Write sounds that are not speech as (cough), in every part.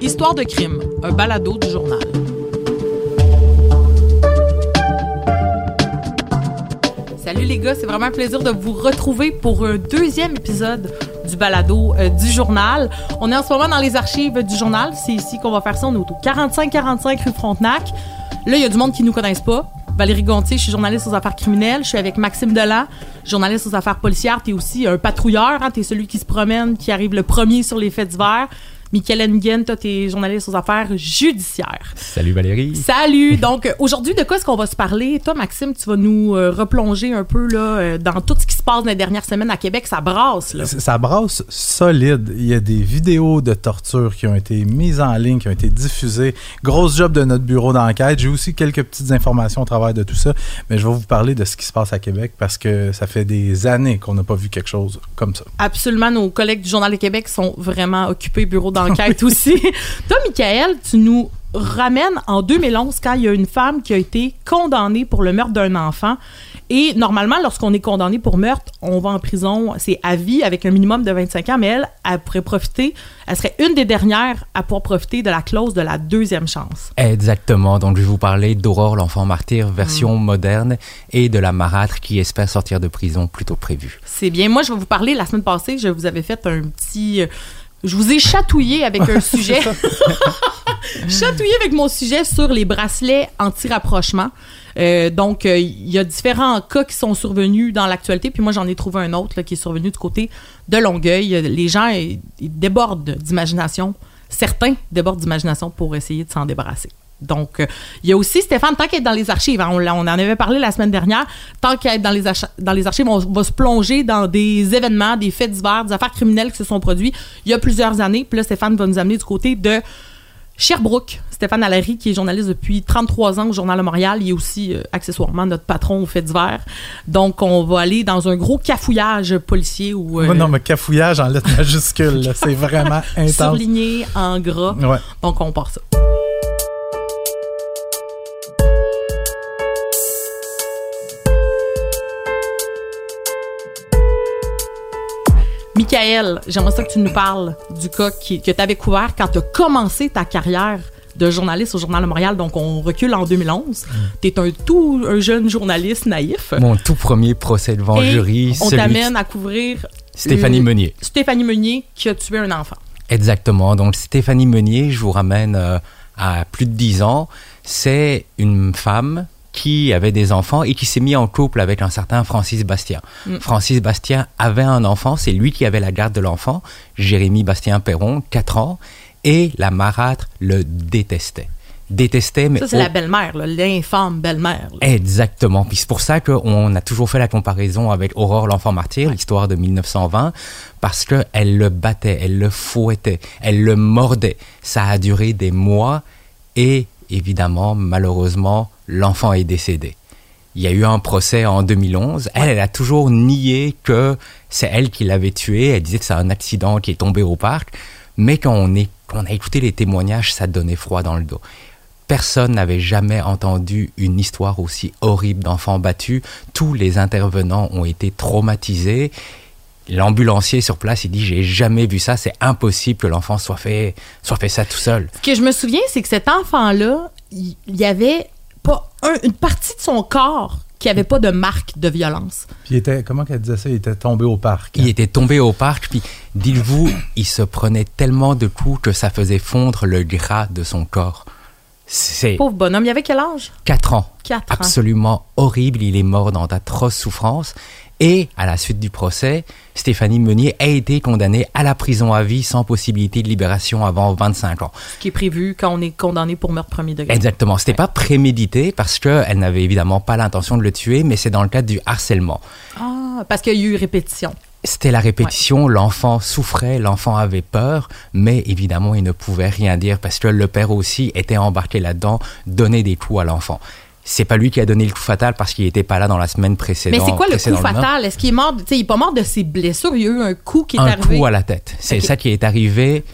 Histoire de crime, un balado du journal. Salut les gars, c'est vraiment un plaisir de vous retrouver pour un deuxième épisode du balado euh, du journal. On est en ce moment dans les archives du journal. C'est ici qu'on va faire ça. On est au 4545 rue Frontenac. Là, il y a du monde qui nous connaissent pas. Valérie Gontier, je suis journaliste aux affaires criminelles. Je suis avec Maxime Delan, journaliste aux affaires policières. Tu aussi un patrouilleur. Hein? Tu celui qui se promène, qui arrive le premier sur les faits divers. Michael Nguyen, toi, t'es journaliste aux affaires judiciaires. Salut Valérie. Salut. (laughs) Donc, aujourd'hui, de quoi est-ce qu'on va se parler? Toi, Maxime, tu vas nous euh, replonger un peu là, euh, dans tout ce qui se passe dans les dernières semaines à Québec. Ça brasse, là. Ça brasse solide. Il y a des vidéos de torture qui ont été mises en ligne, qui ont été diffusées. Grosse job de notre bureau d'enquête. J'ai aussi quelques petites informations au travers de tout ça, mais je vais vous parler de ce qui se passe à Québec parce que ça fait des années qu'on n'a pas vu quelque chose comme ça. Absolument. Nos collègues du Journal de Québec sont vraiment occupés bureau d'enquête (laughs) aussi. Toi, Michael, tu nous ramènes en 2011 quand il y a une femme qui a été condamnée pour le meurtre d'un enfant. Et normalement, lorsqu'on est condamné pour meurtre, on va en prison, c'est à vie avec un minimum de 25 ans, mais elle, elle pourrait profiter, elle serait une des dernières à pouvoir profiter de la clause de la deuxième chance. Exactement. Donc, je vais vous parler d'Aurore, l'enfant martyr, version moderne, et de la marâtre qui espère sortir de prison plus tôt que prévu. C'est bien. Moi, je vais vous parler, la semaine passée, je vous avais fait un petit... Je vous ai chatouillé avec un (laughs) sujet. (laughs) chatouillé avec mon sujet sur les bracelets anti-rapprochement. Euh, donc, euh, il y a différents cas qui sont survenus dans l'actualité. Puis moi, j'en ai trouvé un autre là, qui est survenu du côté de Longueuil. Euh, Les gens ils, ils débordent d'imagination. Certains débordent d'imagination pour essayer de s'en débarrasser. Donc, euh, il y a aussi Stéphane, tant qu'elle est dans les archives, hein, on, en avait parlé la semaine dernière, tant qu'elle est dans les, dans les archives, on va se plonger dans des événements, des faits divers, des affaires criminelles qui se sont produits il y a plusieurs années. Puis là, Stéphane va nous amener du côté de Sherbrooke. Stéphane Allary, qui est journaliste depuis 33 ans au Journal de Montréal, il est aussi euh, accessoirement notre patron aux faits divers. Donc, on va aller dans un gros cafouillage policier où... euh, non, mais cafouillage en lettres majuscules, c'est (laughs) vraiment intense. surligné en gras. Ouais. Donc, on part ça. J'aimerais ça que tu nous parles du cas qui- que tu avais couvert quand tu as commencé ta carrière de journaliste au Journal de Montréal. Donc, on recule en 2011. Tu es un tout un jeune journaliste naïf. Mon tout premier procès devant Et jury, on t'amène à couvrir Stéphanie une- Meunier. Stéphanie Meunier qui a tué un enfant. Exactement. Donc, Stéphanie Meunier, je vous ramène euh, à plus de 10 ans. C'est une femme qui avait des enfants et qui s'est mis en couple avec un certain Francis Bastien. Mm. Francis Bastien avait un enfant, c'est lui qui avait la garde de l'enfant, Jérémy Bastien Perron, 4 ans, et la marâtre le détestait. Détestait, mais Ça, c'est la belle-mère, l'infâme belle-mère. Exactement. Puis c'est pour ça qu'on a toujours fait la comparaison avec Aurore l'enfant martyr, l'histoire de 1920, parce qu'elle le battait, elle le fouettait, elle le mordait. Ça a duré des mois et évidemment, malheureusement, l'enfant est décédé. Il y a eu un procès en 2011. Elle, elle a toujours nié que c'est elle qui l'avait tué. Elle disait que c'est un accident qui est tombé au parc. Mais quand on, est, quand on a écouté les témoignages, ça donnait froid dans le dos. Personne n'avait jamais entendu une histoire aussi horrible d'enfants battus. Tous les intervenants ont été traumatisés. L'ambulancier sur place, il dit j'ai jamais vu ça, c'est impossible que l'enfant soit fait, soit fait ça tout seul. Ce que je me souviens, c'est que cet enfant-là, il il y avait pas un- une partie de son corps qui avait pas de marque de violence. Puis il était, comment qu'elle disait ça? Il était tombé au parc. Il était tombé au parc, puis dites-vous, il se prenait tellement de coups que ça faisait fondre le gras de son corps. C'est Pauvre bonhomme, il avait quel âge? 4 ans. 4 ans. absolument horrible. Il est mort dans d'atroces souffrances. Et à la suite du procès, Stéphanie Meunier a été condamnée à la prison à vie sans possibilité de libération avant 25 ans. Ce qui est prévu quand on est condamné pour meurtre premier degré. Exactement. C'était pas prémédité parce qu'elle n'avait évidemment pas l'intention de le tuer, mais c'est dans le cadre du harcèlement. Ah, parce qu'il y a eu répétition. C'était la répétition, l'enfant souffrait, l'enfant avait peur, mais évidemment, il ne pouvait rien dire parce que le père aussi était embarqué là-dedans, donnait des coups à l'enfant. C'est pas lui qui a donné le coup fatal parce qu'il était pas là dans la semaine précédente. Mais c'est quoi le coup fatal? Est-ce qu'il est mort? de- Tu sais, il est pas mort de ses blessures? Il y a eu un coup qui est un arrivé. coup à la tête. C'est ça qui est arrivé.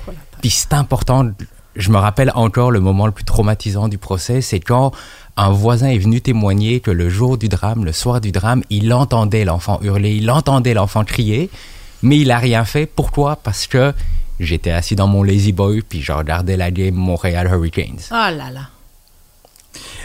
Puis c'est important je me rappelle encore le moment le plus traumatisant du procès, c'est quand un voisin est venu témoigner que le jour du drame, le soir du drame, il entendait l'enfant hurler, il entendait l'enfant crier, mais il a rien fait. Pourquoi? Parce que j'étais assis dans mon lazy boy puis je regardais la game Montréal Hurricanes. Oh là là.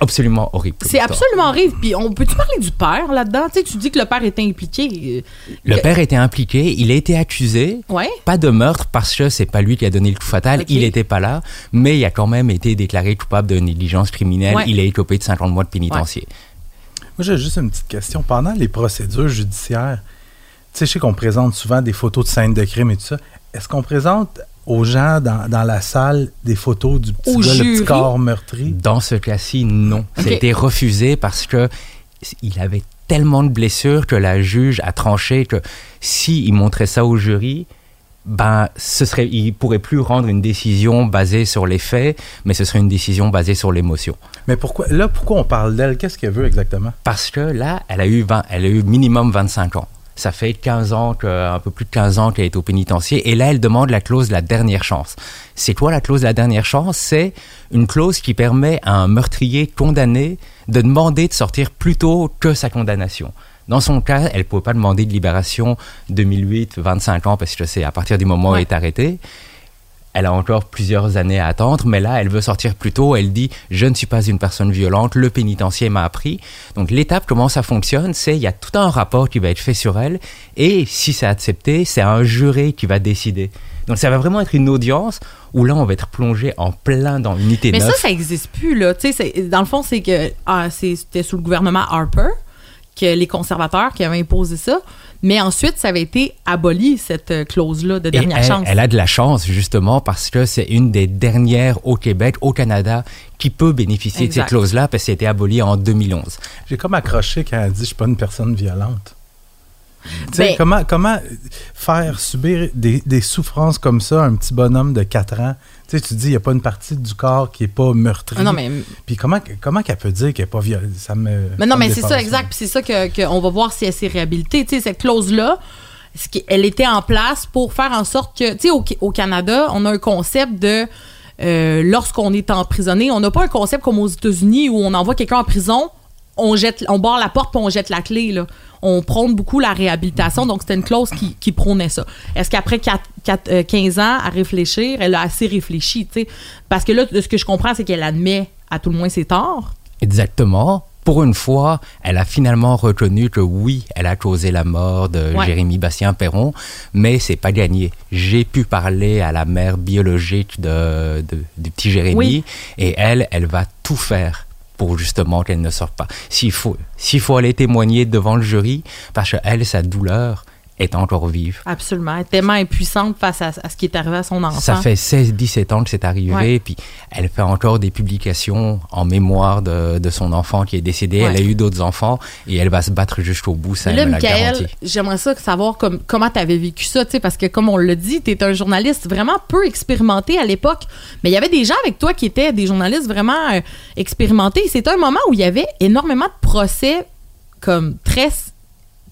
Absolument horrible. C'est absolument horrible. Puis on peut-tu parler du père là-dedans? Tu sais, tu dis que le père était impliqué. Le que- père était impliqué, il a été accusé. Ouais. Pas de meurtre parce que c'est pas lui qui a donné le coup fatal, il était pas là, mais il a quand même été déclaré coupable de négligence criminelle. Ouais. Il a écopé de 50 mois de pénitencier. Moi, j'ai juste une petite question. Pendant les procédures judiciaires, tu sais, je sais qu'on présente souvent des photos de scènes de crime et tout ça. Est-ce qu'on présente aux gens dans, dans la salle des photos du petit Au gars, le jury? petit corps meurtri? Dans ce cas-ci, non. Ok. Ça a été refusé parce que il avait tellement de blessures que la juge a tranché que s'il montrait ça au jury, ben, ce serait, il pourrait plus rendre une décision basée sur les faits, mais ce serait une décision basée sur l'émotion. Mais pourquoi, là, pourquoi on parle d'elle? Qu'est-ce qu'elle veut exactement? Parce que là, elle a eu 20 elle a eu minimum 25 ans. Ça fait 15 ans, que, un peu plus de 15 ans qu'elle est au pénitencier. Et là, elle demande la clause de la dernière chance. C'est quoi la clause de la dernière chance? C'est une clause qui permet à un meurtrier condamné de demander de sortir plus tôt que sa condamnation. Dans son cas, elle ne pouvait pas demander de libération 2008, 25 ans, parce que c'est à partir du moment où elle est arrêtée. Elle a encore plusieurs années à attendre, mais là, elle veut sortir plus tôt. Elle dit Je ne suis pas une personne violente, le pénitencier m'a appris. Donc, l'étape, comment ça fonctionne C'est il y a tout un rapport qui va être fait sur elle, et si c'est accepté, c'est un juré qui va décider. Donc, ça va vraiment être une audience où là, on va être plongé en plein dans l'unité Mais 9. ça, ça n'existe plus, là. Tu sais, c'est- dans le fond, c'est que ah, c'était sous le gouvernement Harper que les conservateurs qui avaient imposé ça. Mais ensuite, ça avait été aboli, cette euh, clause-là de Et dernière elle, chance. elle a de la chance, justement, parce que c'est une des dernières au Québec, au Canada, qui peut bénéficier de cette clause-là, parce qu'elle a été abolie en 2011. J'ai comme accroché quand elle dit « je suis pas une personne violente ». Ben- comment, comment faire subir des, des souffrances comme ça à un petit bonhomme de 4 ans? Tu sais, tu dis, il n'y a pas une partie du corps qui est pas meurtrie. Non, mais Puis comment, comment qu'elle peut dire qu'elle n'est pas violente? Ça me... Mais non, mais c'est ça, exact. Puis c'est ça que, que on va voir si elle s'est réhabilitée. Tu sais, cette clause-là, elle était en place pour faire en sorte que, tu sais, au, au Canada, on a un concept de euh, lorsqu'on est emprisonné, on n'a pas un concept comme aux États-Unis où on envoie quelqu'un en prison, on jette, on barre la porte puis on jette la clé. Là. On prône beaucoup la réhabilitation, donc c'était une clause qui, qui prônait ça. Est-ce qu'après 4, 4, euh, 15 ans à réfléchir, elle a assez réfléchi, tu sais? Parce que là, de ce que je comprends, c'est qu'elle admet à tout le moins ses torts. Exactement. Pour une fois, elle a finalement reconnu que oui, elle a causé la mort de Ouais. Jérémy Bastien Perron, mais c'est pas gagné. J'ai pu parler à la mère biologique de, de- du petit Jérémy Oui. et elle, elle va tout faire pour justement qu'elle ne sorte pas. S'il faut, s'il faut aller témoigner devant le jury, parce que elle, sa douleur est encore vive. Absolument. Elle est tellement impuissante face à, à ce qui est arrivé à son enfant. Ça fait 16-17 ans que c'est arrivé, Ouais. puis elle fait encore des publications en mémoire de, de son enfant qui est décédé. Ouais. Elle a eu d'autres enfants et elle va se battre jusqu'au bout, ça, là, elle Michael, j'aimerais ça savoir comme, comment tu avais vécu ça, parce que comme on l'a dit, tu es un journaliste vraiment peu expérimenté à l'époque, mais il y avait des gens avec toi qui étaient des journalistes vraiment euh, expérimentés. C'était un moment où il y avait énormément de procès comme très,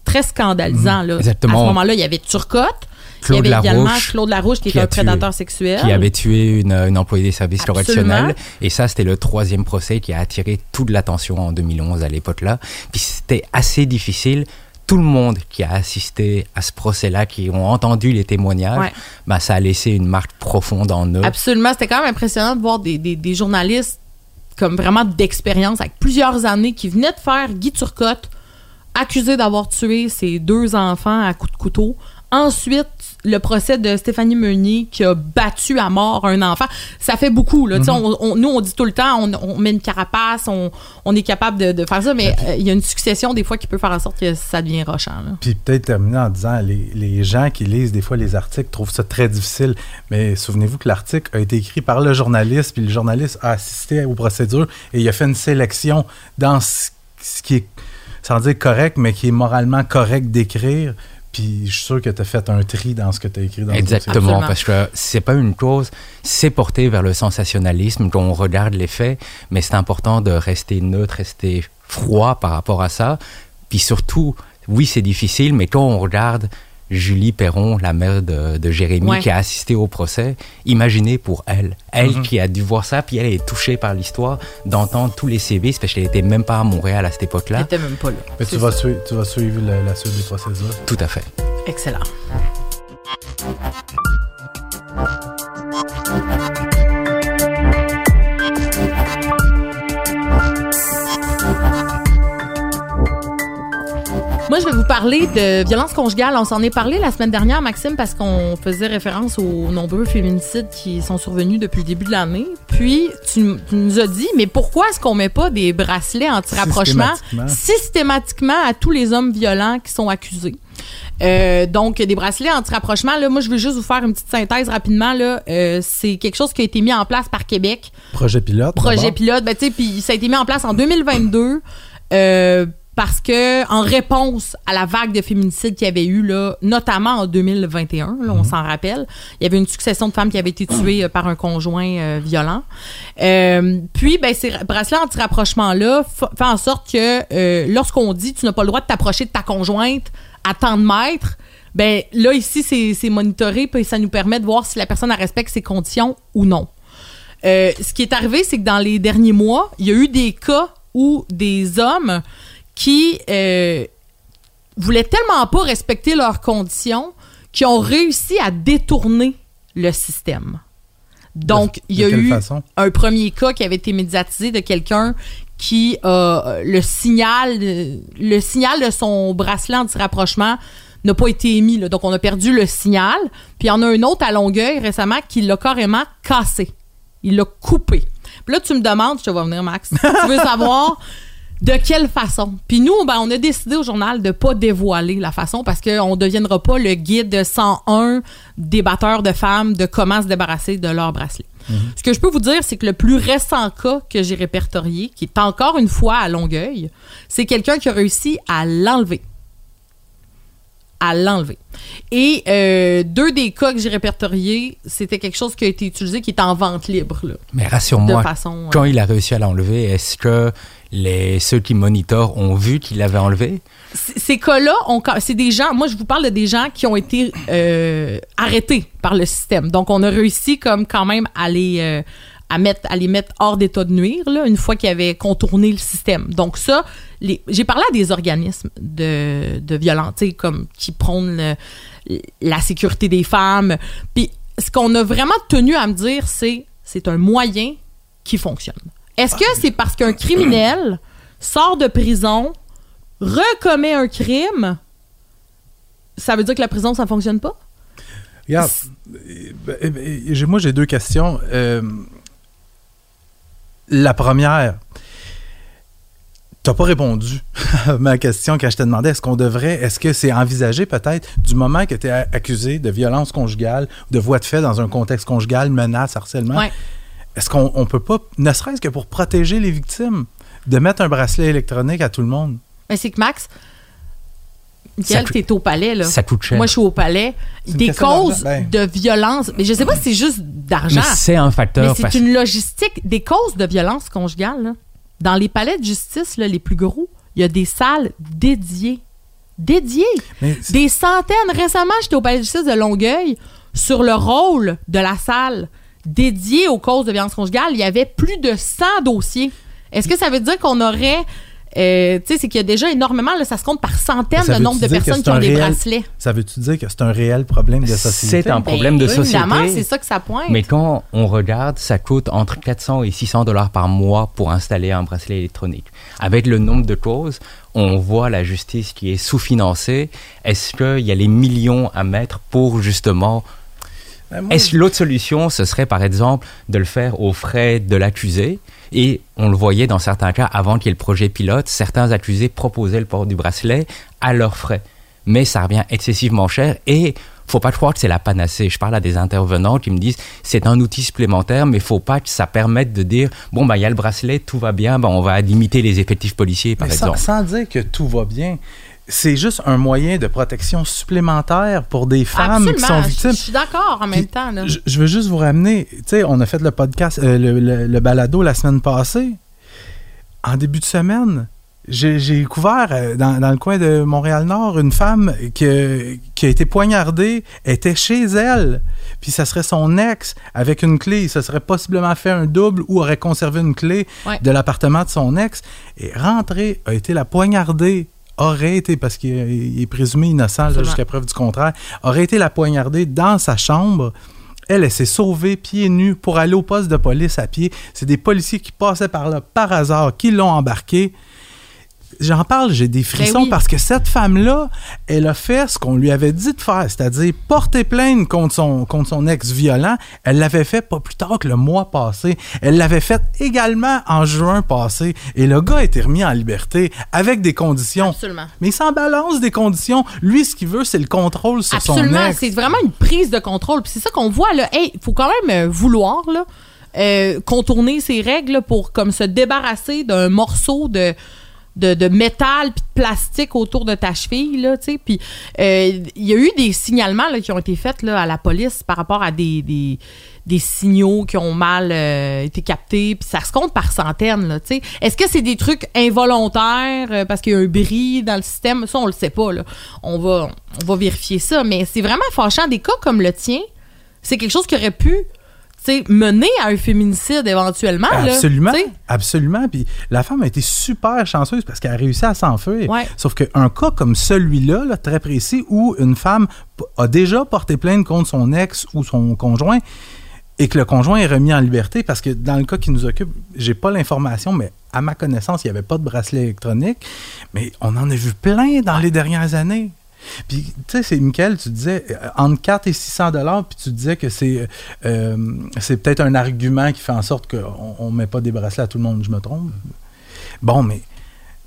très scandalisants. Là. Exactement. À ce moment-là, il y avait Turcotte, Claude il y avait également Larouche, Claude Larouche qui, qui était a un tué- prédateur sexuel. qui avait tué une, une employée des services correctionnels. Et ça, c'était le troisième procès qui a attiré toute l'attention en 2011 à l'époque-là. Puis c'était assez difficile. Tout le monde qui a assisté à ce procès-là, qui ont entendu les témoignages, Ouais. ben, ça a laissé une marque profonde en eux. Absolument. C'était quand même impressionnant de voir des, des- des journalistes comme vraiment d'expérience avec plusieurs années qui venaient de faire Guy Turcotte accusé d'avoir tué ses deux enfants à coups de couteau. Ensuite, le procès de Stéphanie Meunier qui a battu à mort un enfant. Ça fait beaucoup. Là. Sais, on- on- nous, on dit tout le temps, on, on met une carapace, on, on est capable de, de faire ça, mais euh, il y a une succession des fois qui peut faire en sorte que ça devient rochant. là. Puis peut-être terminer en disant, les, les gens qui lisent des fois les articles trouvent ça très difficile, mais souvenez-vous que l'article a été écrit par le journaliste, puis le journaliste a assisté aux procédures et il a fait une sélection dans ce, ce qui est, sans dire correct, mais qui est moralement correct d'écrire. Puis je suis sûr que tu as fait un tri dans ce que tu as écrit dans. Exactement, parce que c'est pas une cause, c'est porté vers le sensationnalisme, qu'on regarde les faits, mais c'est important de rester neutre, rester froid par rapport à ça. Puis surtout, oui, c'est difficile, mais quand on regarde Julie Perron, la mère de, de Jérémy, Ouais. qui a assisté au procès, imaginez pour elle, elle Mhm. qui a dû voir ça, puis elle est touchée par l'histoire, d'entendre tous les CV, parce qu'elle était même pas à Montréal à cette Elle époque-là. était même pas là. Mais tu vas, suivre, tu vas suivre la, la suite des procédures. Tout à fait. Excellent. Moi, je vais vous parler de violence conjugale. On s'en est parlé la semaine dernière, Maxime, parce qu'on faisait référence aux nombreux féminicides qui sont survenus depuis le début de l'année. Puis, tu, tu nous as dit, mais pourquoi est-ce qu'on met pas des bracelets anti-rapprochement Systématiquement. systématiquement à tous les hommes violents qui sont accusés? Euh, donc, des bracelets anti-rapprochement, là, moi, je veux juste vous faire une petite synthèse rapidement. Là. Euh, c'est quelque chose qui a été mis en place par Québec Projet pilote. projet pilote, ben, tu sais, puis ça a été mis en place en 2022 euh, parce que en réponse à la vague de féminicides qu'il y avait eu là, notamment en 2021, là, on s'en rappelle, il y avait une succession de femmes qui avaient été tuées euh, par un conjoint euh, violent. Euh, puis, ben, ces bracelets anti-rapprochement là fa- fait en sorte que lorsqu'on dit tu n'as pas le droit de t'approcher de ta conjointe à tant de mètres, ben là ici c'est c'est monitoré puis ça nous permet de voir si la personne respecte ses conditions ou non. Ce qui est arrivé, c'est que dans les derniers mois, il y a eu des cas où des hommes qui euh, voulaient tellement pas respecter leurs conditions qu'ils ont réussi à détourner le système. Donc, il y a eu façon? un premier cas qui avait été médiatisé de quelqu'un qui a le signal, le signal de son bracelet anti-rapprochement n'a pas été émis. là. Donc, on a perdu le signal. Puis, il y en a un autre à Longueuil récemment qui l'a carrément cassé. Il l'a coupé. Puis là, tu me demandes, je te vois venir, Max, tu veux savoir (laughs) de quelle façon? Puis nous, ben, on a décidé au journal de pas dévoiler la façon parce qu'on ne deviendra pas le guide 101 des batteurs de femmes de comment se débarrasser de leur bracelet. Ce que je peux vous dire, c'est que le plus récent cas que j'ai répertorié, qui est encore une fois à Longueuil, c'est quelqu'un qui a réussi à l'enlever. À l'enlever. Et euh, deux des cas que j'ai répertoriés, c'était quelque chose qui a été utilisé qui est en vente libre. Là, Mais rassure-moi, façon. euh, quand il a réussi à l'enlever, est-ce que les, ceux qui monitorent ont vu qu'il l'avait enlevé? Ces cas-là, c'est des gens, moi je vous parle de des gens qui ont été euh, arrêtés par le système. Donc on a réussi comme quand même à les, euh, à mettre, à les mettre hors d'état de nuire, là, une fois qu'ils avaient contourné le système. Donc ça, j'ai parlé à des organismes de, de comme qui prônent la sécurité des femmes. Puis ce qu'on a vraiment tenu à me dire, c'est c'est un moyen qui fonctionne. Est-ce que c'est parce qu'un criminel sort de prison, recommet un crime, ça veut dire que la prison, ça fonctionne pas? Regarde, euh, ben, j'ai- moi j'ai deux questions. Euh, la première, tu n'as pas répondu (laughs) à ma question quand je te demandais est-ce qu'on devrait, est-ce que c'est envisagé peut-être du moment que tu es accusé de violence conjugale, de voie de fait dans un contexte conjugal, menace, harcèlement, Ouais. Est-ce qu'on on peut pas, ne serait-ce que pour protéger les victimes, de mettre un bracelet électronique à tout le monde? Mais c'est que Max, Michael, coûte- t'es au palais, là. Ça coûte cher. Moi, je suis au palais. Des causes. Ben. de violence. Mais je sais pas si c'est juste d'argent. C'est un Mais facteur. c'est parce- une logistique. Des causes de violence conjugale, là. Dans les palais de justice, là, les plus gros, il y a des salles dédiées. Dédiées. Des centaines. Récemment, j'étais au palais de justice de Longueuil sur le rôle de la salle dédiée aux causes de violence conjugale. Il y avait plus de 100 dossiers. Est-ce que ça veut dire qu'on aurait. euh, tu sais, c'est qu'il y a déjà énormément, là, ça se compte par centaines le nombre de personnes qui ont des réel- bracelets? ça veut-tu dire que c'est un réel problème de société? C'est un problème de Ben, société. Évidemment, c'est ça que ça pointe. Mais quand on regarde, ça coûte entre 400 et 600 dollars par mois pour installer un bracelet électronique. Avec le nombre de causes, on voit la justice qui est sous-financée. Est-ce qu'il y a les millions à mettre pour justement... Ben, Est-ce l'autre solution, ce serait par exemple de le faire aux frais de l'accusé? Et on le voyait dans certains cas, avant qu'il y ait le projet pilote, certains accusés proposaient le port du bracelet à leurs frais. Mais ça revient excessivement cher et faut pas croire que c'est la panacée. Je parle à des intervenants qui me disent c'est un outil supplémentaire, mais faut pas que ça permette de dire bon bah il y a le bracelet, tout va bien, ben on va limiter les effectifs policiers par Mais sans, exemple. sans dire que tout va bien, c'est juste un moyen de protection supplémentaire pour des femmes qui sont Je- victimes. Je suis d'accord en même Puis, temps. là. Je, je veux juste vous ramener, tu sais, on a fait le podcast, euh, le, le- le balado la semaine passée. En début de semaine, j'ai j'ai découvert euh, dans, dans le coin de Montréal-Nord une femme que- qui a été poignardée, était chez elle, puis ça serait son ex avec une clé. Ça serait possiblement fait un double ou aurait conservé une clé Ouais. de l'appartement de son ex. Et rentrée, a été la poignardée aurait été, parce qu'il est- présumé innocent jusqu'à preuve du contraire, aurait été la poignardée dans sa chambre. Elle, elle s'est sauvée pieds nus pour aller au poste de police à pied. C'est des policiers qui passaient par là par hasard, qui l'ont embarqué. J'en parle, j'ai des frissons Ben oui. parce que cette femme-là, elle a fait ce qu'on lui avait dit de faire, c'est-à-dire porter plainte contre son, contre son ex violent. Elle l'avait fait pas plus tard que le mois passé. Elle l'avait fait également en juin passé. Et le gars a été remis en liberté avec des conditions. Absolument. Mais il s'en balance des conditions. Lui, ce qu'il veut, c'est le contrôle sur son Absolument, ex. c'est vraiment une prise de contrôle. Puis c'est ça qu'on voit là. Hey, faut quand même euh, vouloir là, euh, contourner ces règles là, pour comme se débarrasser d'un morceau de de, métal puis de plastique autour de ta cheville là, tu sais. Puis euh, il y a eu des signalements qui ont été faits là, à la police par rapport à des des, signaux qui ont mal euh, été captés, puis ça se compte par centaines là, tu sais. Est-ce que c'est des trucs involontaires euh, parce qu'il y a un bris dans le système? Ça on le sait pas. On va on va vérifier ça, mais c'est vraiment fâchant des cas comme le tien. C'est quelque chose qui aurait pu sais, mener à un féminicide éventuellement Absolument, absolument. Puis la femme a été super chanceuse parce qu'elle a réussi à s'enfuir. Ouais. Sauf qu'un cas comme celui-là, là, très précis, où une femme a déjà porté plainte contre son ex ou son conjoint et que le conjoint est remis en liberté, parce que dans le cas qui nous occupe, j'ai pas l'information, mais à ma connaissance, il n'y avait pas de bracelet électronique. Mais on en a vu plein dans les dernières années. Puis, tu sais, c'est Michael, tu disais euh, entre 4 et 600 dollars, puis tu disais que c'est euh, c'est peut-être un argument qui fait en sorte qu'on ne met pas des bracelets à tout le monde, je me trompe. Bon, mais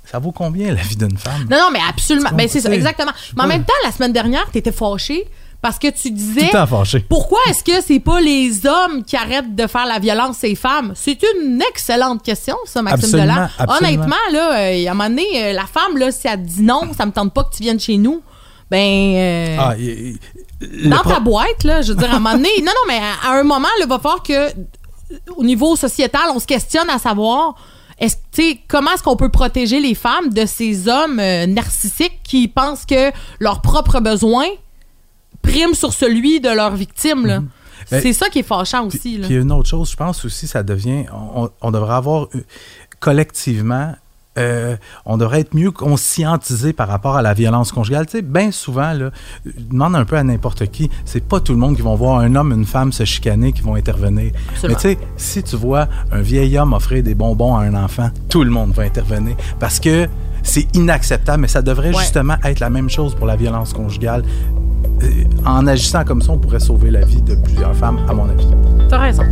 ça vaut combien la vie d'une femme? Non, non, mais absolument. Ben, c'est ça, exactement. Mais en même temps, la semaine dernière, tu étais fâché parce que tu Tout disais le temps fâché. pourquoi est-ce que c'est pas les hommes qui arrêtent de faire la violence aux femmes? C'est une excellente question, ça, Maxime Absolument, Delan. absolument. Honnêtement, là, euh, à un moment donné, euh, la femme, là, si elle dit non, ça me tente pas que tu viennes chez nous, ben. euh, Ah, dans ta boîte, là, je veux dire, à un moment donné, non, non, mais à, à un moment, il va falloir que, au niveau sociétal, on se questionne à savoir, est-ce, comment est-ce qu'on peut protéger les femmes de ces hommes euh, narcissiques qui pensent que leurs propres besoins priment sur celui de leur victime, là? Ben, C'est ça qui est fâchant Puis, aussi, là. puis une autre chose, je pense aussi, ça devient. On, on devrait avoir euh, collectivement. Euh, on devrait être mieux conscientisé par rapport à la violence conjugale. Tu sais, bien souvent, là, demande un peu à n'importe qui, c'est pas tout le monde qui vont voir un homme, une femme se chicaner qui vont intervenir. Absolument. Mais tu sais, si tu vois un vieil homme offrir des bonbons à un enfant, tout le monde va intervenir parce que c'est inacceptable, mais ça devrait Ouais. justement être la même chose pour la violence conjugale. Euh, En agissant comme ça, on pourrait sauver la vie de plusieurs femmes, à mon avis. T'as raison.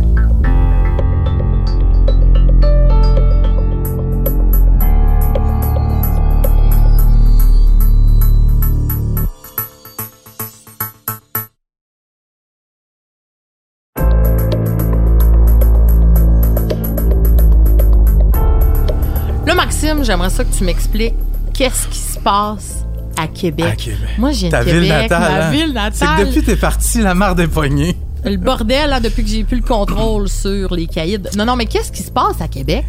J'aimerais ça que tu m'expliques qu'est-ce qui se passe à Québec. À Québec. Moi, de Ta Québec, ville natale. ma hein? ville C'est natale. que depuis t'es parti, la mare des poignées. Le bordel, là, depuis que j'ai plus le contrôle sur les de- Non, non, mais qu'est-ce qui se passe à Québec?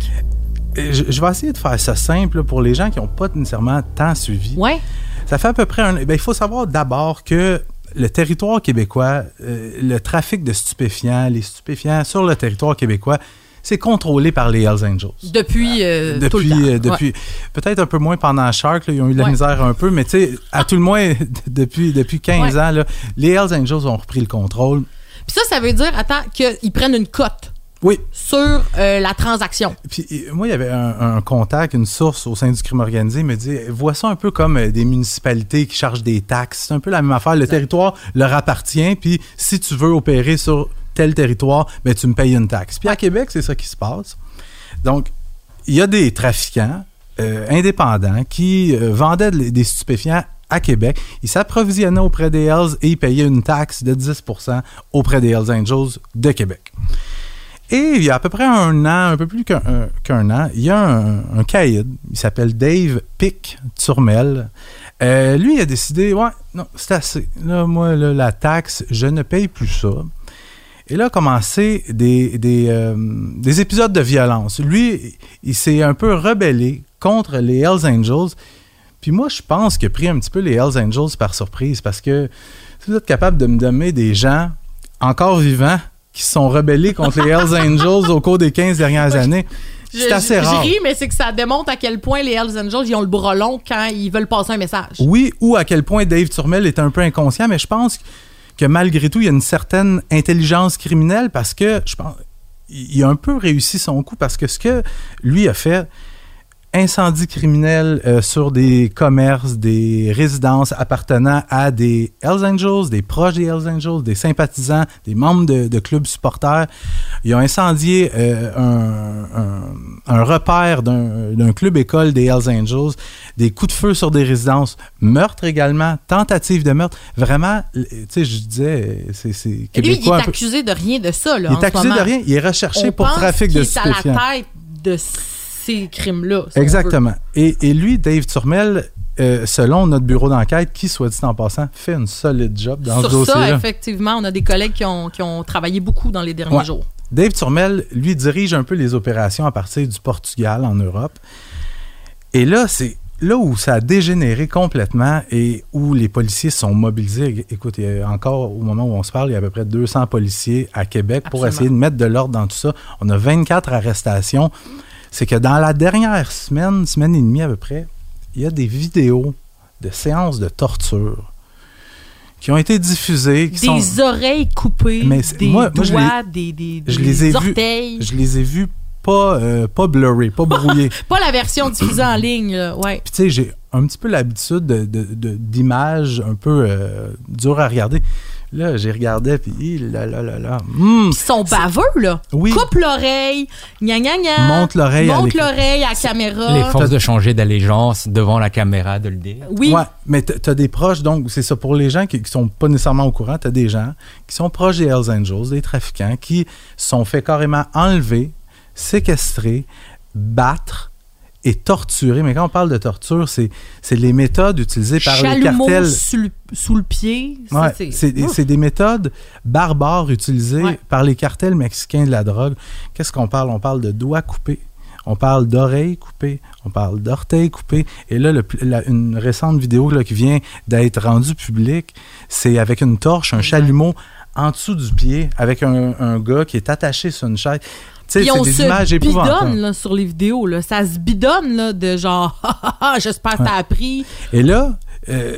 Je, je vais essayer de faire ça simple pour les gens qui n'ont pas nécessairement tant suivi. Ouais. Ça fait à peu près un. ben, il faut savoir d'abord que le territoire québécois, euh, le trafic de stupéfiants, les stupéfiants sur le territoire québécois, c'est contrôlé par les Hells Angels. Depuis, euh, depuis, tout le temps. euh, Ouais. depuis peut-être un peu moins pendant Shark, là, ils ont eu de la Ouais. misère un peu, mais tu sais, à tout le moins (laughs) depuis, depuis 15 Ouais. ans, là, les Hells Angels ont repris le contrôle. Puis ça, ça veut dire, attends, qu'ils prennent une cote Oui, sur euh, la transaction. Puis moi, il y avait un, un contact, une source au sein du crime organisé, me dit vois ça un peu comme des municipalités qui chargent des taxes. C'est un peu la même affaire. Le territoire leur appartient, puis si tu veux opérer sur tel territoire, ben, tu me payes une taxe. Puis à Québec, c'est ça qui se passe. Donc, il y a des trafiquants euh, indépendants qui euh, vendaient de- des stupéfiants à Québec. Ils s'approvisionnaient auprès des Hells et ils payaient une taxe de 10 auprès des Hells Angels de Québec. Et il y a à peu près un an, un peu plus qu'un un- qu'un an, il y a un, un caïd, il s'appelle Dave Pick Turmel. Euh, lui, il a décidé, ouais, non, c'est assez. Moi, la taxe, je ne paye plus ça. Et là a commencé des, des, euh, des épisodes de violence. Lui, il s'est un peu rebellé contre les Hells Angels. Puis moi, je pense qu'il a pris un petit peu les Hells Angels par surprise parce que si vous êtes capable de me donner des gens encore vivants qui se sont rebellés contre les Hells (laughs) Angels au cours des 15 dernières années, c'est assez rare. Je ris, mais c'est que ça démontre à quel point les Hells Angels, ils ont le bras long quand ils veulent passer un message. Oui, ou à quel point Dave Turmel est un peu inconscient, mais je pense que malgré tout, il y a une certaine intelligence criminelle parce que je pense il a un peu réussi son coup parce que ce que lui a fait, incendie criminel euh, sur des commerces, des résidences appartenant à des Hells Angels, des proches des Hells Angels, des sympathisants, des membres de, de clubs supporters. Ils ont incendié euh, un, un, un, repère d'un club école des Hells Angels, des coups de feu sur des résidences, meurtre également, tentative de meurtre. Vraiment, tu sais, je disais, c'est québécois. Lui, il est accusé de rien de ça. Là, il est accusé de rien. Il est recherché On pour trafic de stupéfiants. à la tête de ces crimes-là. Si Exactement. Et, et, lui, Dave Turmel, euh, selon notre bureau d'enquête, qui, soit dit en passant, fait une solide job dans Sur ce dossier-là. ça, effectivement, on a des collègues qui ont, qui ont travaillé beaucoup dans les derniers Ouais. jours. Dave Turmel, lui, dirige un peu les opérations à partir du Portugal en Europe. Et là, c'est là où ça a dégénéré complètement et où les policiers sont mobilisés. Écoute, il y a encore, au moment où on se parle, il y a à peu près 200 policiers à Québec pour essayer de mettre de l'ordre dans tout ça. On a 24 arrestations. C'est que dans la dernière semaine, semaine et demie à peu près, il y a des vidéos de séances de torture qui ont été diffusées. Qui Des sont... oreilles coupées, Mais des moi- moi, je doigts, des, des, je les ai vus- orteils. Je les ai vus pas, euh, pas blurrés, pas (laughs) brouillés. Pas la version diffusée en ligne, là. ouais. Puis tu sais, j'ai un petit peu l'habitude de, de- de- d'images un peu euh, dures à regarder. Là, j'ai regardé, puis là, là, là, là. Ils sont baveux, là. Oui. Coupe l'oreille, gna gna gna. Monte l'oreille à Monte l'oreille à la caméra. Les forces de changer d'allégeance devant la caméra, de le dire. Oui. Ouais, mais t'as des proches, donc c'est ça pour les gens qui, qui sont pas nécessairement au courant, t'as des gens qui sont proches des Hells Angels, des trafiquants, qui se sont fait carrément enlever, séquestrer, battre et torturer. Mais quand on parle de torture, c'est, les méthodes utilisées par les cartels. sous le, sous le pied. Ouais, c'est- des- méthodes barbares utilisées Ouais. par les cartels mexicains de la drogue. Qu'est-ce qu'on parle? On parle de doigts coupés. On parle d'oreilles coupées, on parle d'orteils coupés. Et là, le pl- la- une récente vidéo là, qui vient d'être rendue publique, c'est avec une torche, un chalumeau en dessous du pied, avec un, un gars qui est attaché sur une chaise. Sais, Puis c'est on des se images épouvantables. bidonne là, sur les vidéos. Là. Ça se bidonne là, de genre, (laughs) Ah, ah, ah, j'espère que t'as appris. Et là, euh,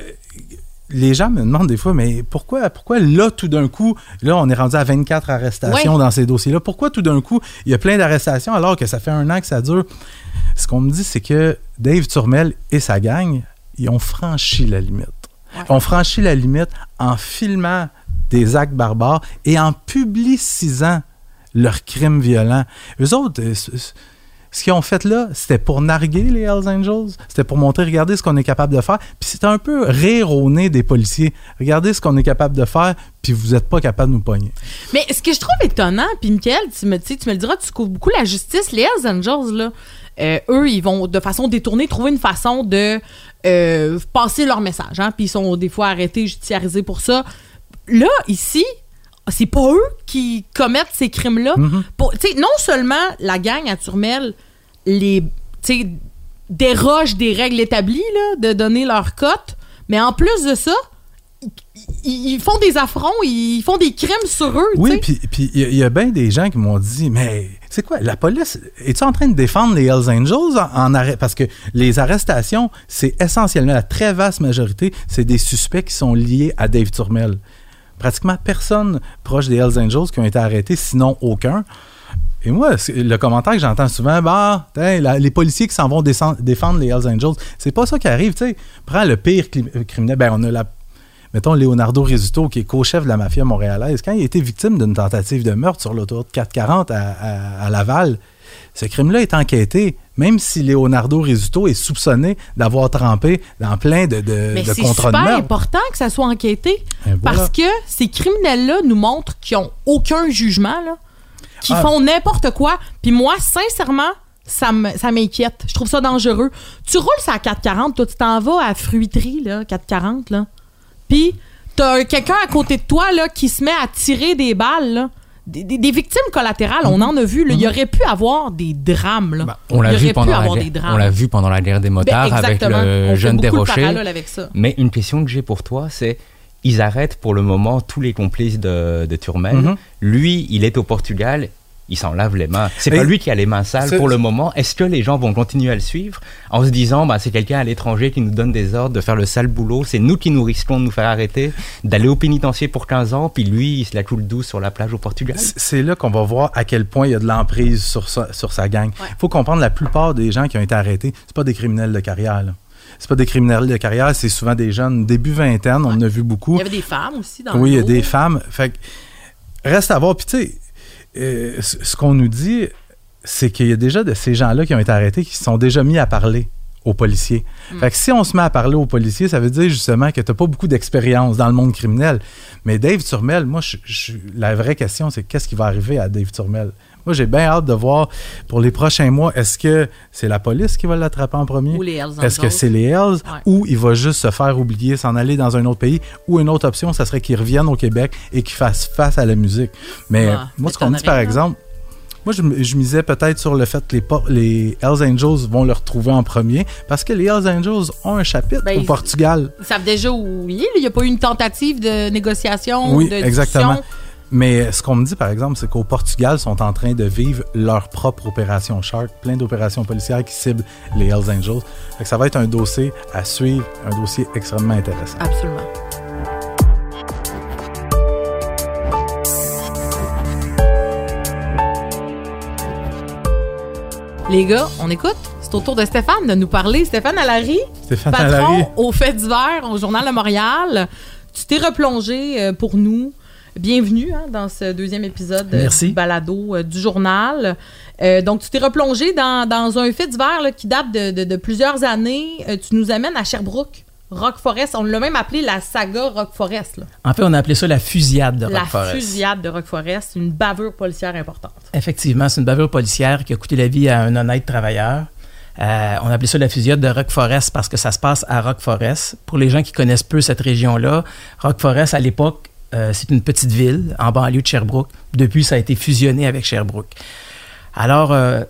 les gens me demandent des fois, mais pourquoi, pourquoi là, tout d'un coup, là, on est rendu à 24 arrestations Ouais. dans ces dossiers-là. Pourquoi tout d'un coup, il y a plein d'arrestations alors que ça fait un an que ça dure? Ce qu'on me dit, c'est que Dave Turmel et sa gang, ils ont franchi la limite. Ouais. Ils ont franchi la limite en filmant des actes barbares et en publicisant leurs crimes violents. Eux autres, euh, ce qu'ils ont fait là, c'était pour narguer les Hells Angels. C'était pour montrer, regardez ce qu'on est capable de faire. Puis c'était un peu rire au nez des policiers. Regardez ce qu'on est capable de faire, puis vous n'êtes pas capable de nous pogner. Mais ce que je trouve étonnant, puis Michael, tu me, tu me le diras, tu couvres beaucoup la justice. Les Hells Angels, là, euh, eux, ils vont de façon détournée trouver une façon de euh, passer leur message. Hein, puis ils sont des fois arrêtés, judiciarisés pour ça. Là, ici, c'est pas eux qui commettent ces crimes-là. Mhm. Sais, non seulement la gang à Turmel les, déroge des règles établies là, de donner leur cote, mais en plus de ça, ils, ils font des affronts, ils font des crimes sur eux. Oui, puis il y, a- il y a bien des gens qui m'ont dit, mais c'est quoi, la police, es-tu en train de défendre les Hells Angels en, en arrêt? Parce que les arrestations, c'est essentiellement, la très vaste majorité, c'est des suspects qui sont liés à Dave Turmel. Pratiquement personne proche des Hells Angels qui ont été arrêtés, sinon aucun. Et moi, le commentaire que j'entends souvent, bah, les policiers qui s'en vont défendre les Hells Angels, c'est pas ça qui arrive, tu. Prends le pire euh, criminel, ben on a la mettons Leonardo Rizzuto, qui est co-chef de la mafia montréalaise, quand il a été victime d'une tentative de meurtre sur l'autoroute 440 à, à- à Laval, ce crime-là est enquêté, même si Leonardo Rizzuto est soupçonné d'avoir trempé dans plein de, de, Mais de c'est super important que ça soit enquêté voilà. parce que ces criminels-là nous montrent qu'ils ont aucun jugement, là, qu'ils Ah. font n'importe quoi. Puis moi, sincèrement, ça m'inquiète. Je trouve ça dangereux. Tu roules ça à 440, toi, tu t'en vas à Fruiterie, là, 440, là. Puis t'as quelqu'un à côté de toi, là, qui se met à tirer des balles, là. Des, des- des victimes collatérales. On en a vu. là. Il y aurait pu avoir des drames. Là. Bah, on l'a vu pendant la guerre- des drames. on l'a vu pendant la guerre des Ben, motards avec. On le fait jeune beaucoup le Desrochers. Mais une question que j'ai pour toi, c'est ils arrêtent pour le moment tous les complices de, de Turmel. Mhm. Lui, il est au Portugal. Il s'en lave les mains. C'est pas lui qui a les mains sales pour le moment. Est-ce que les gens vont continuer à le suivre en se disant, bah, c'est quelqu'un à l'étranger qui nous donne des ordres de faire le sale boulot. C'est nous qui nous risquons de nous faire arrêter, d'aller au pénitencier pour 15 ans, puis lui, il se la coule douce sur la plage au Portugal? C'est là qu'on va voir à quel point il y a de l'emprise sur sa, sur sa gang. Il Ouais. faut comprendre la plupart des gens qui ont été arrêtés, c'est pas des criminels de carrière. là. C'est pas des criminels de carrière, c'est souvent des jeunes début vingtaine, on en a vu Il beaucoup. y avait des femmes aussi dans Oui, il y a des femmes. Fait que, reste à voir. Puis, tu sais, euh, ce qu'on nous dit, c'est qu'il y a déjà de ces gens-là qui ont été arrêtés qui se sont déjà mis à parler aux policiers. Mm. Fait que si on se met à parler aux policiers, ça veut dire justement que tu n'as pas beaucoup d'expérience dans le monde criminel. Mais Dave Turmel, moi, je- je- la vraie question, c'est qu'est-ce qui va arriver à Dave Turmel? Moi, j'ai bien hâte de voir pour les prochains mois, est-ce que c'est la police qui va l'attraper en premier? Ou les Hells Est-ce que c'est les Hells? Ouais. ou il va juste se faire oublier, s'en aller dans un autre pays? Ou une autre option, ça serait qu'il revienne au Québec et qu'il fasse face à la musique. Mais Ouais, euh, moi, ce qu'on dit par exemple, moi, je, misais peut-être sur le fait que les, les Hells Angels vont le retrouver en premier parce que les Hells Angels ont un chapitre Ben, au Portugal. Ils savent déjà où il est. Il n'y a pas eu une tentative de négociation, Oui, de exactement. Mais ce qu'on me dit, par exemple, c'est qu'au Portugal, ils sont en train de vivre leur propre opération Shark, plein d'opérations policières qui ciblent les Hells Angels. Fait que ça va être un dossier à suivre, un dossier extrêmement intéressant. Absolument. Les gars, on écoute? C'est au tour de Stéphane de nous parler. Stéphane Allary, Stéphane Allary. patron au fait divers au Journal de Montréal. Tu t'es replongé euh, pour nous. Bienvenue hein, dans ce deuxième épisode Merci. du balado euh, du journal. Euh, donc, tu t'es replongé dans, dans un fait divers là, qui date de, de- de plusieurs années. Euh, tu nous amènes à Sherbrooke, Rock Forest. On l'a même appelé la saga Rock Forest. là. En fait, on a appelé ça la fusillade de La Rock Forest. fusillade de Rock Forest, une bavure policière importante. Effectivement, c'est une bavure policière qui a coûté la vie à un honnête travailleur. Euh, on a appelé ça la fusillade de Rock Forest parce que ça se passe à Rock Forest. Pour les gens qui connaissent peu cette région-là, Rock Forest, à l'époque, euh, c'est une petite ville en banlieue de Sherbrooke. Depuis, ça a été fusionné avec Sherbrooke. Alors, euh,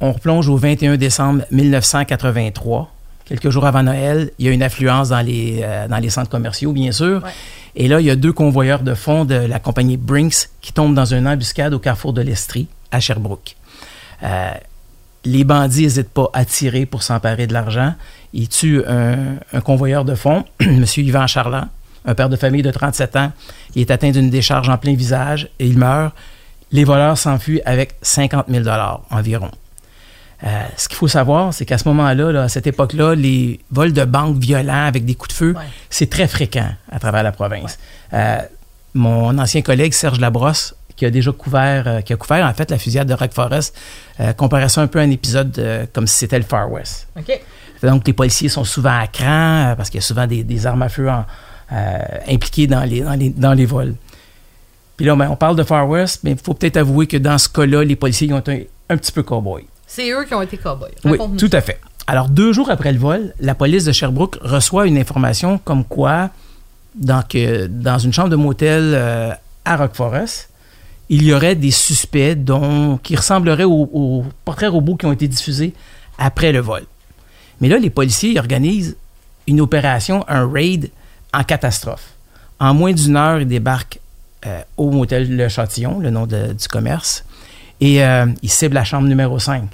on replonge au 21 décembre 1983. Quelques jours avant Noël, il y a une affluence dans les, euh, dans les centres commerciaux, bien sûr. Ouais. Et là, il y a deux convoyeurs de fonds de la compagnie Brinks qui tombent dans une embuscade au carrefour de l'Estrie, à Sherbrooke. Les bandits n'hésitent pas à tirer pour s'emparer de l'argent. Ils tuent un, un convoyeur de fonds, (clears throat) M. Yvan Charland, un père de famille de 37 ans. Il est atteint d'une décharge en plein visage et il meurt. Les voleurs s'enfuient avec 50 000 environ. Euh, ce qu'il faut savoir, c'est qu'à ce moment-là, là, à cette époque-là, les vols de banque violents avec des coups de feu, Ouais. c'est très fréquent à travers la province. Euh, mon ancien collègue Serge Labrosse, qui a déjà couvert, euh, qui a couvert en fait la fusillade de Rock Forest, comparait ça un peu à un épisode comme si c'était le Far West. Donc les policiers sont souvent à cran parce qu'il y a souvent des, des armes à feu en- euh, impliquées dans les, dans, les, dans les vols. Puis là, ben, on parle de Far West, mais il faut peut-être avouer que dans ce cas-là, les policiers ils ont été un, un petit peu cow-boys. C'est eux qui ont été cow-boys. Oui, tout à fait. Alors, deux jours après le vol, la police de Sherbrooke reçoit une information comme quoi, dans, que, dans une chambre de motel euh, à Rock Forest, il y aurait des suspects dont, qui ressembleraient aux, aux portraits robots qui ont été diffusés après le vol. Mais là, les policiers organisent une opération, un raid en catastrophe. En moins d'une heure, ils débarquent euh, au motel Le Châtillon, le nom du commerce, et euh, ciblent la chambre numéro 5.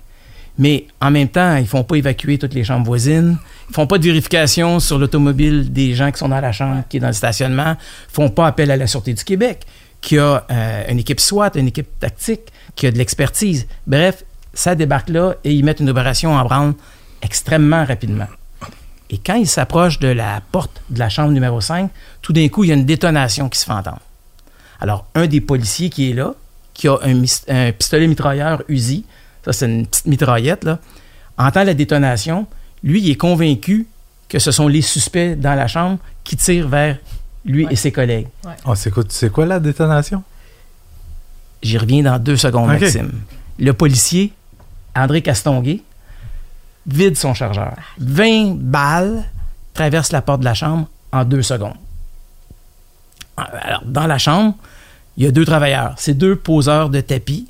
Mais en même temps, ils font pas évacuer toutes les chambres voisines. Ils font pas de vérification sur l'automobile des gens qui sont dans la chambre, qui est dans le stationnement. Font pas appel à la Sûreté du Québec, qui a euh, une équipe SWAT, une équipe tactique, qui a de l'expertise. Bref, ça débarque là et ils mettent une opération en branle extrêmement rapidement. Et quand ils s'approchent de la porte de la chambre numéro 5, tout d'un coup, il y a une détonation qui se fait entendre. Alors, un des policiers qui est là, qui a un, pistolet mitrailleur Uzi, ça c'est une petite mitraillette, là, entend la détonation. Lui, il est convaincu que ce sont les suspects dans la chambre qui tirent vers lui Ouais. et ses collègues. Oh, c'est quoi, c'est quoi la détonation? J'y reviens dans deux secondes. Maxime. Le policier, André Castonguay, vide son chargeur. 20 balles traversent la porte de la chambre en deux secondes. Alors, dans la chambre, il y a deux travailleurs. C'est deux poseurs de tapis,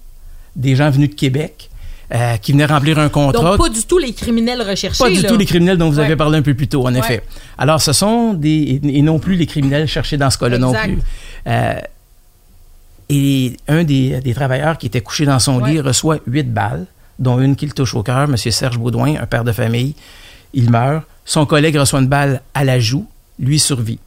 des gens venus de Québec, euh, qui venaient remplir un contrat. Donc, pas du tout les criminels recherchés. Pas du là. tout les criminels dont vous Ouais. avez parlé un peu plus tôt, en Ouais. effet. Alors, ce sont des. Et non plus les criminels cherchés dans ce cas-là non plus. Euh, et un des, des travailleurs qui était couché dans son Ouais. lit reçoit huit balles, dont une qui le touche au cœur, M. Serge Baudouin, un père de famille. Il meurt. Son collègue reçoit une balle à la joue. Lui survit.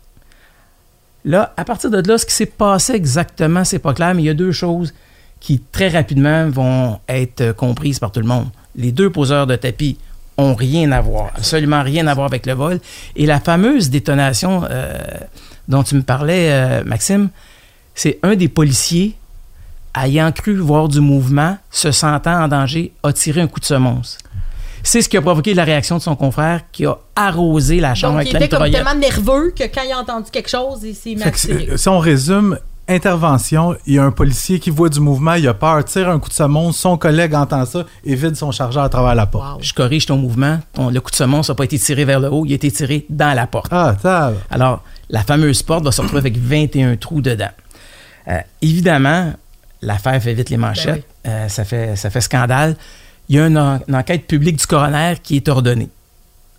Là, à partir de là, ce qui s'est passé exactement, c'est pas clair, mais il y a deux choses qui très rapidement vont être comprises par tout le monde. Les deux poseurs de tapis ont rien à voir, absolument rien à voir avec le vol. Et la fameuse détonation euh, dont tu me parlais, euh, Maxime, c'est un des policiers ayant cru voir du mouvement, se sentant en danger, a tiré un coup de semonce. C'est ce qui a provoqué la réaction de son confrère qui a arrosé la chambre Donc, avec il était comme tellement nerveux que quand il a entendu quelque chose, il s'est mis si- si on résume, intervention, il y a un policier qui voit du mouvement, il a peur, tire un coup de semonce, son collègue entend ça et vide son chargeur à travers la porte. Wow. Je corrige ton mouvement. Ton- le coup de semonce n'a pas été tiré vers le haut, il a été tiré dans la porte. Ah, ça. Alors, la fameuse porte va se retrouver avec 21 trous dedans. Euh, évidemment, l'affaire fait vite les manchettes. Euh, ça, fait, ça fait scandale. Il y a une, en- une enquête publique du coroner qui est ordonnée.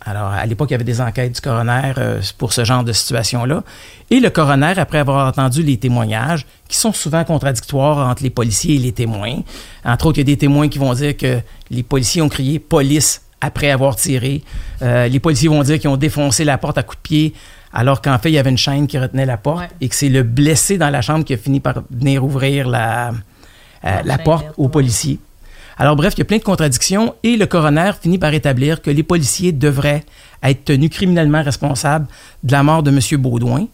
Alors, à l'époque, il y avait des enquêtes du coroner euh, pour ce genre de situation-là. Et le coroner, après avoir entendu les témoignages, qui sont souvent contradictoires entre les policiers et les témoins, entre autres, il y a des témoins qui vont dire que les policiers ont crié police après avoir tiré. Euh, les policiers vont dire qu'ils ont défoncé la porte à coups de pied, alors qu'en fait, il y avait une chaîne qui retenait la porte Ouais. et que c'est le blessé dans la chambre qui a fini par venir ouvrir la, euh, La la porte aux policiers. Alors bref, il y a plein de contradictions et le coroner finit par établir que les policiers devraient être tenus criminellement responsables de la mort de M. Baudouin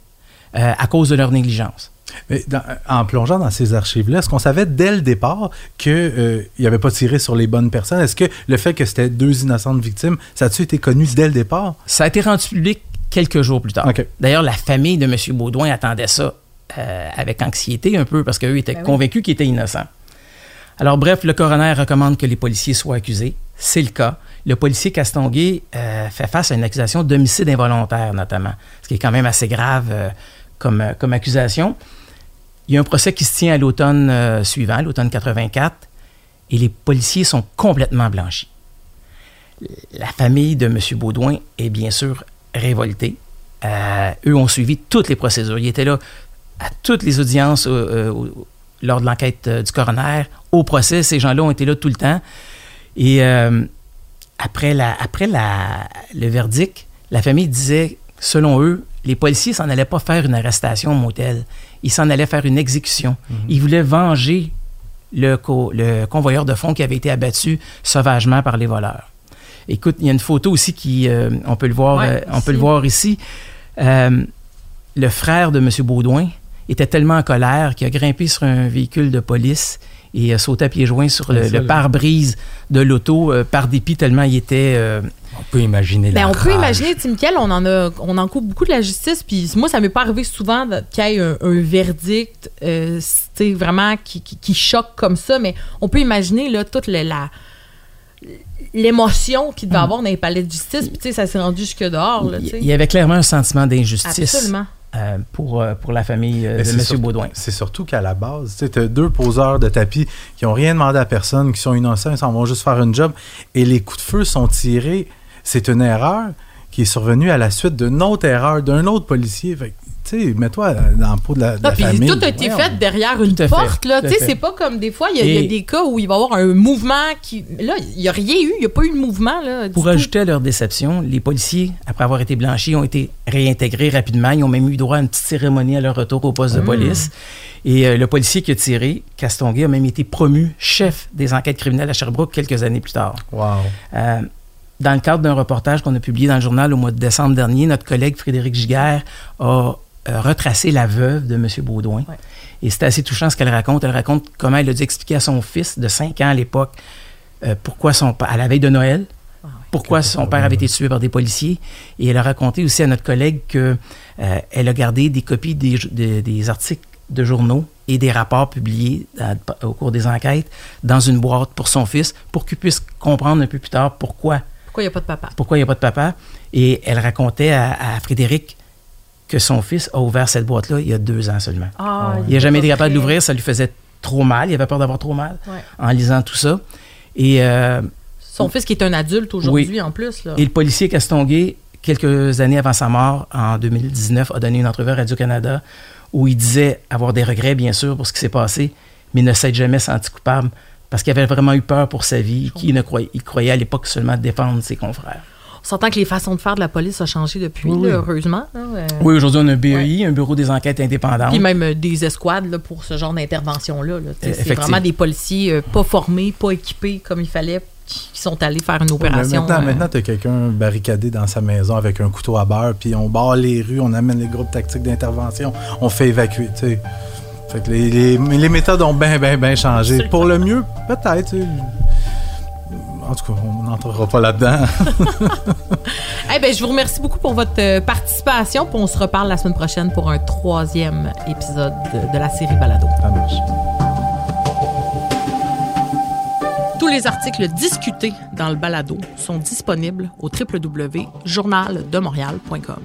euh, à cause de leur négligence. Mais dans- en plongeant dans ces archives-là, est-ce qu'on savait dès le départ qu'il n'y avait pas tiré sur les bonnes personnes? Est-ce que le fait que c'était deux innocentes victimes, ça a-tu été connu dès le départ? Ça a été rendu public quelques jours plus tard. D'ailleurs, la famille de M. Baudouin attendait ça euh, avec anxiété un peu parce qu'eux étaient Ben oui. convaincus qu'il était innocent. Alors bref, le coroner recommande que les policiers soient accusés. C'est le cas. Le policier Castonguay euh, fait face à une accusation d'homicide involontaire, notamment, ce qui est quand même assez grave euh, comme, comme accusation. Il y a un procès qui se tient à l'automne euh, suivant, l'automne 84, et les policiers sont complètement blanchis. La famille de M. Baudouin est bien sûr révoltée. Euh, eux ont suivi toutes les procédures. Ils étaient là à toutes les audiences euh, euh, lors de l'enquête du coroner, au procès. Ces gens-là ont été là tout le temps. Et euh, après, la, après la, le verdict, la famille disait, selon eux, les policiers s'en allaient pas faire une arrestation au motel. Ils s'en allaient faire une exécution. Ils voulaient venger le, co- le convoyeur de fonds qui avait été abattu sauvagement par les voleurs. Écoute, il y a une photo aussi qui, euh, on peut le voir, Ouais, euh, on ici. peut le voir ici. Euh, le frère de M. Baudouin était tellement en colère qu'il a grimpé sur un véhicule de police et a sauté à pieds joints sur le, pare-brise de l'auto euh, par dépit tellement il était... euh, On peut imaginer la Ben, on peut imaginer, Tim Michael, on en a, on en coupe beaucoup de la justice, puis moi, ça m'est pas arrivé souvent qu'il y ait un, un verdict, euh, vraiment qui, qui, qui choque comme ça, mais on peut imaginer là toute la l'émotion qu'il devait Mm. avoir dans les palais de justice, puis tu sais, ça s'est rendu jusque dehors, là, il y avait clairement un sentiment d'injustice Absolument. euh, pour, euh, pour la famille euh, de c'est M. surtout- Baudouin. C'est surtout qu'à la base, tu as deux poseurs de tapis qui ont rien demandé à personne, qui sont innocents, ils s'en vont juste faire une job, et les coups de feu sont tirés. C'est une erreur qui est survenue à la suite d'une autre erreur d'un autre policier. Fait tu sais, mets-toi dans le pot de la, de Ah, la puis famille. tout a été fait derrière une fait, porte, là. Tu sais, c'est pas comme des fois, il y, a- y des cas où il va y avoir un mouvement qui. Là, il n'y a rien eu, il n'y a pas eu de mouvement, là. Pour ajouter à leur déception, les policiers, après avoir été blanchis, ont été réintégrés rapidement. Ils ont même eu droit à une petite cérémonie à leur retour au poste de police. Et euh, le policier qui a tiré, Castonguay, a même été promu chef des enquêtes criminelles à Sherbrooke quelques années plus tard. Wow. Euh, dans le cadre d'un reportage qu'on a publié dans le journal au mois de décembre dernier, notre collègue Frédéric Giguère a euh, retracé la veuve de M. Baudouin. Ouais. Et c'est assez touchant ce qu'elle raconte. Elle raconte comment elle a dû expliquer à son fils de 5 ans à l'époque euh, pourquoi son père, à la veille de Noël, Ah ouais. pourquoi son père avait été tué par des policiers. Et elle a raconté aussi à notre collègue que euh, elle a gardé des copies des, des- des articles de journaux et des rapports publiés dans- au cours des enquêtes dans une boîte pour son fils pour qu'il puisse comprendre un peu plus tard pourquoi Pourquoi il n'y a pas de papa? pourquoi il n'y a pas de papa. Et elle racontait à, à Frédéric que son fils a ouvert cette boîte-là il y a deux ans seulement. Ah, Il n'a jamais été capable de l'ouvrir, ça lui faisait trop mal. Il avait peur d'avoir trop mal Ouais. en lisant tout ça. Et, euh, Son fils qui est un adulte aujourd'hui en plus. Là. et le policier Castonguay, quelques années avant sa mort, en 2019, a donné une entrevue à Radio-Canada où il disait avoir des regrets, bien sûr, pour ce qui s'est passé, mais ne s'être jamais senti coupable parce qu'il avait vraiment eu peur pour sa vie, qu'il ne croyait, il croyait à l'époque seulement défendre ses confrères. On s'entend que les façons de faire de la police ont changé depuis, Oui, là, oui. heureusement. hein, euh. Oui, aujourd'hui, on a un BEI, un bureau des enquêtes indépendantes. Puis même euh, des escouades là, pour ce genre d'intervention-là. C'est Effectivement. vraiment des policiers euh, pas formés, pas équipés comme il fallait, qui sont allés faire une Ouais, opération. maintenant, euh, maintenant tu as quelqu'un barricadé dans sa maison avec un couteau à beurre, puis on barre les rues, on amène les groupes tactiques d'intervention, on fait évacuer. tu sais. Fait que les, les- les méthodes ont bien, bien, bien changé. Pour le mieux, peut-être. En tout cas, on n'entrera pas là-dedans. (laughs) Eh ben, je vous remercie beaucoup pour votre euh, participation. Puis on se reparle la semaine prochaine pour un troisième épisode de, de la série Balado. Ça marche. Tous les articles discutés dans le Balado sont disponibles au www.journaldemontréal.com.